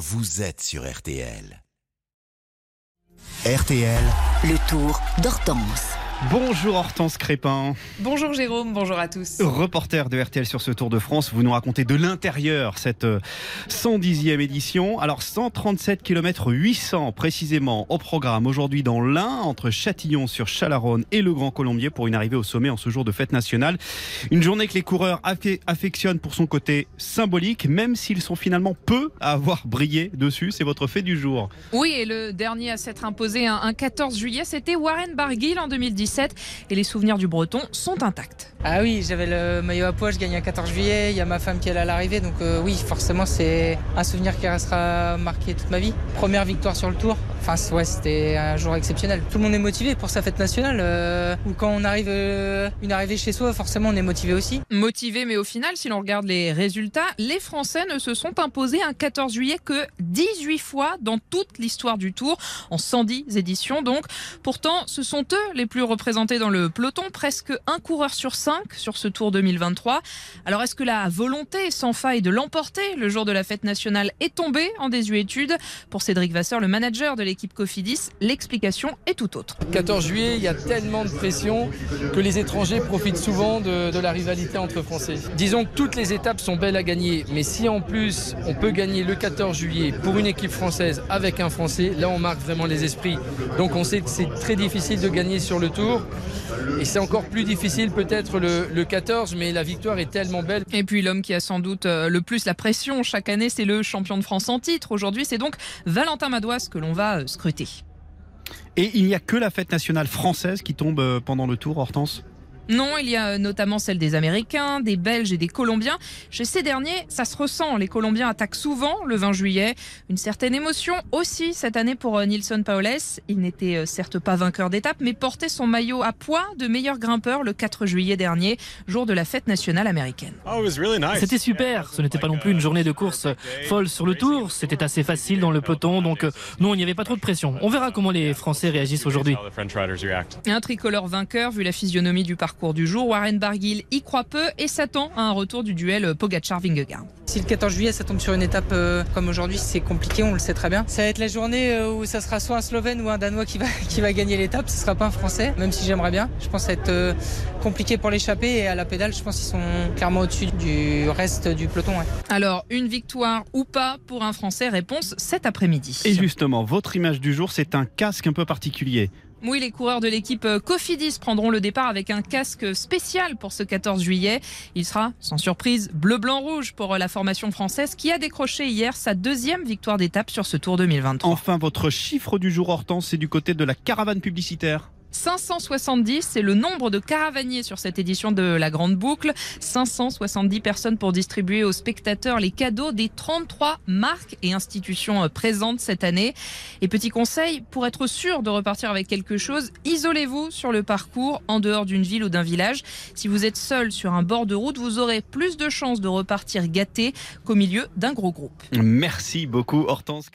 vous êtes sur RTL. RTL, Le tour d'Hortense. Bonjour Hortense Crépin. Bonjour Jérôme, bonjour à tous. Reporter de RTL sur ce Tour de France, vous nous racontez de l'intérieur cette 110e édition. Alors 137 km 800 précisément au programme aujourd'hui dans l'Ain, entre Châtillon sur Chalaronne et le Grand Colombier pour une arrivée au sommet en ce jour de fête nationale. Une journée que les coureurs affectionnent pour son côté symbolique, même s'ils sont finalement peu à avoir brillé dessus. C'est votre fait du jour. Oui, et le dernier à s'être imposé un 14 juillet, c'était Warren Barguil en 2010 et les souvenirs du Breton sont intacts. Ah oui, j'avais le maillot à poids, je gagne un 14 juillet, il y a ma femme qui est à l'arrivée, donc euh, oui, forcément c'est un souvenir qui restera marqué toute ma vie. Première victoire sur le tour, enfin ouais, c'était un jour exceptionnel. Tout le monde est motivé pour sa fête nationale, euh, ou quand on arrive euh, une arrivée chez soi, forcément on est motivé aussi. Motivé, mais au final, si l'on regarde les résultats, les Français ne se sont imposés un 14 juillet que 18 fois dans toute l'histoire du tour, en 110 éditions donc. Pourtant, ce sont eux les plus représentés dans le peloton, presque un coureur sur sur ce Tour 2023. Alors est-ce que la volonté sans faille de l'emporter le jour de la fête nationale est tombée en désuétude? Pour Cédric Vasseur, le manager de l'équipe Cofidis, l'explication est tout autre. 14 juillet, il y a tellement de pression que les étrangers profitent souvent de, de la rivalité entre Français. Disons que toutes les étapes sont belles à gagner, mais si en plus on peut gagner le 14 juillet pour une équipe française avec un Français, là on marque vraiment les esprits. Donc on sait que c'est très difficile de gagner sur le tour. Et c'est encore plus difficile peut-être le, 14, mais la victoire est tellement belle. Et puis l'homme qui a sans doute euh, le plus la pression chaque année, c'est le champion de France en titre. Aujourd'hui, c'est donc Valentin Madouas que l'on va euh, scruter. Et il n'y a que la fête nationale française qui tombe euh, pendant le tour, Hortense? Non, il y a notamment celle des Américains, des Belges et des Colombiens. Chez ces derniers, ça se ressent. Les Colombiens attaquent souvent le 20 juillet. Une certaine émotion aussi cette année pour euh, Nilsson Paoles. Il n'était euh, certes pas vainqueur d'étape, mais portait son maillot à poids de meilleur grimpeur le 4 juillet dernier, jour de la fête nationale américaine. Oh, c'était super. Ce n'était pas non plus une journée de course folle sur le tour. C'était assez facile dans le peloton, donc euh, non, il n'y avait pas trop de pression. On verra comment les Français réagissent aujourd'hui. Un tricolore vainqueur, vu la physionomie du parcours cours du jour. Warren Barguil y croit peu et s'attend à un retour du duel Pogacar-Vingegaard. Si le 14 juillet ça tombe sur une étape euh, comme aujourd'hui, c'est compliqué, on le sait très bien. Ça va être la journée euh, où ça sera soit un Slovène ou un Danois qui va, qui va gagner l'étape. Ce sera pas un Français, même si j'aimerais bien. Je pense que ça va être euh, compliqué pour l'échapper et à la pédale, je pense qu'ils sont clairement au-dessus du reste du peloton. Alors, une victoire ou pas pour un Français? Réponse cet après-midi. Et justement, votre image du jour, c'est un casque un peu particulier. Oui, les coureurs de l'équipe euh, Cofidis prendront le départ avec un casque spécial pour ce 14 juillet. Il sera, sans surprise, bleu-blanc-rouge pour euh, la formation française qui a décroché hier sa deuxième victoire d'étape sur ce Tour 2023. Enfin, votre chiffre du jour, Hortense, c'est du côté de la caravane publicitaire. 570, c'est le nombre de caravaniers sur cette édition de la Grande Boucle. 570 personnes pour distribuer aux spectateurs les cadeaux des 33 marques et institutions euh, présentes cette année. Et petit conseil, pour être sûr de repartir avec quelque chose, isolez-vous sur le parcours en dehors d'une ville ou d'un village. Si vous êtes seul sur un bord de route, vous aurez plus de chances de repartir gâté qu'au milieu d'un gros groupe. Merci beaucoup Hortense.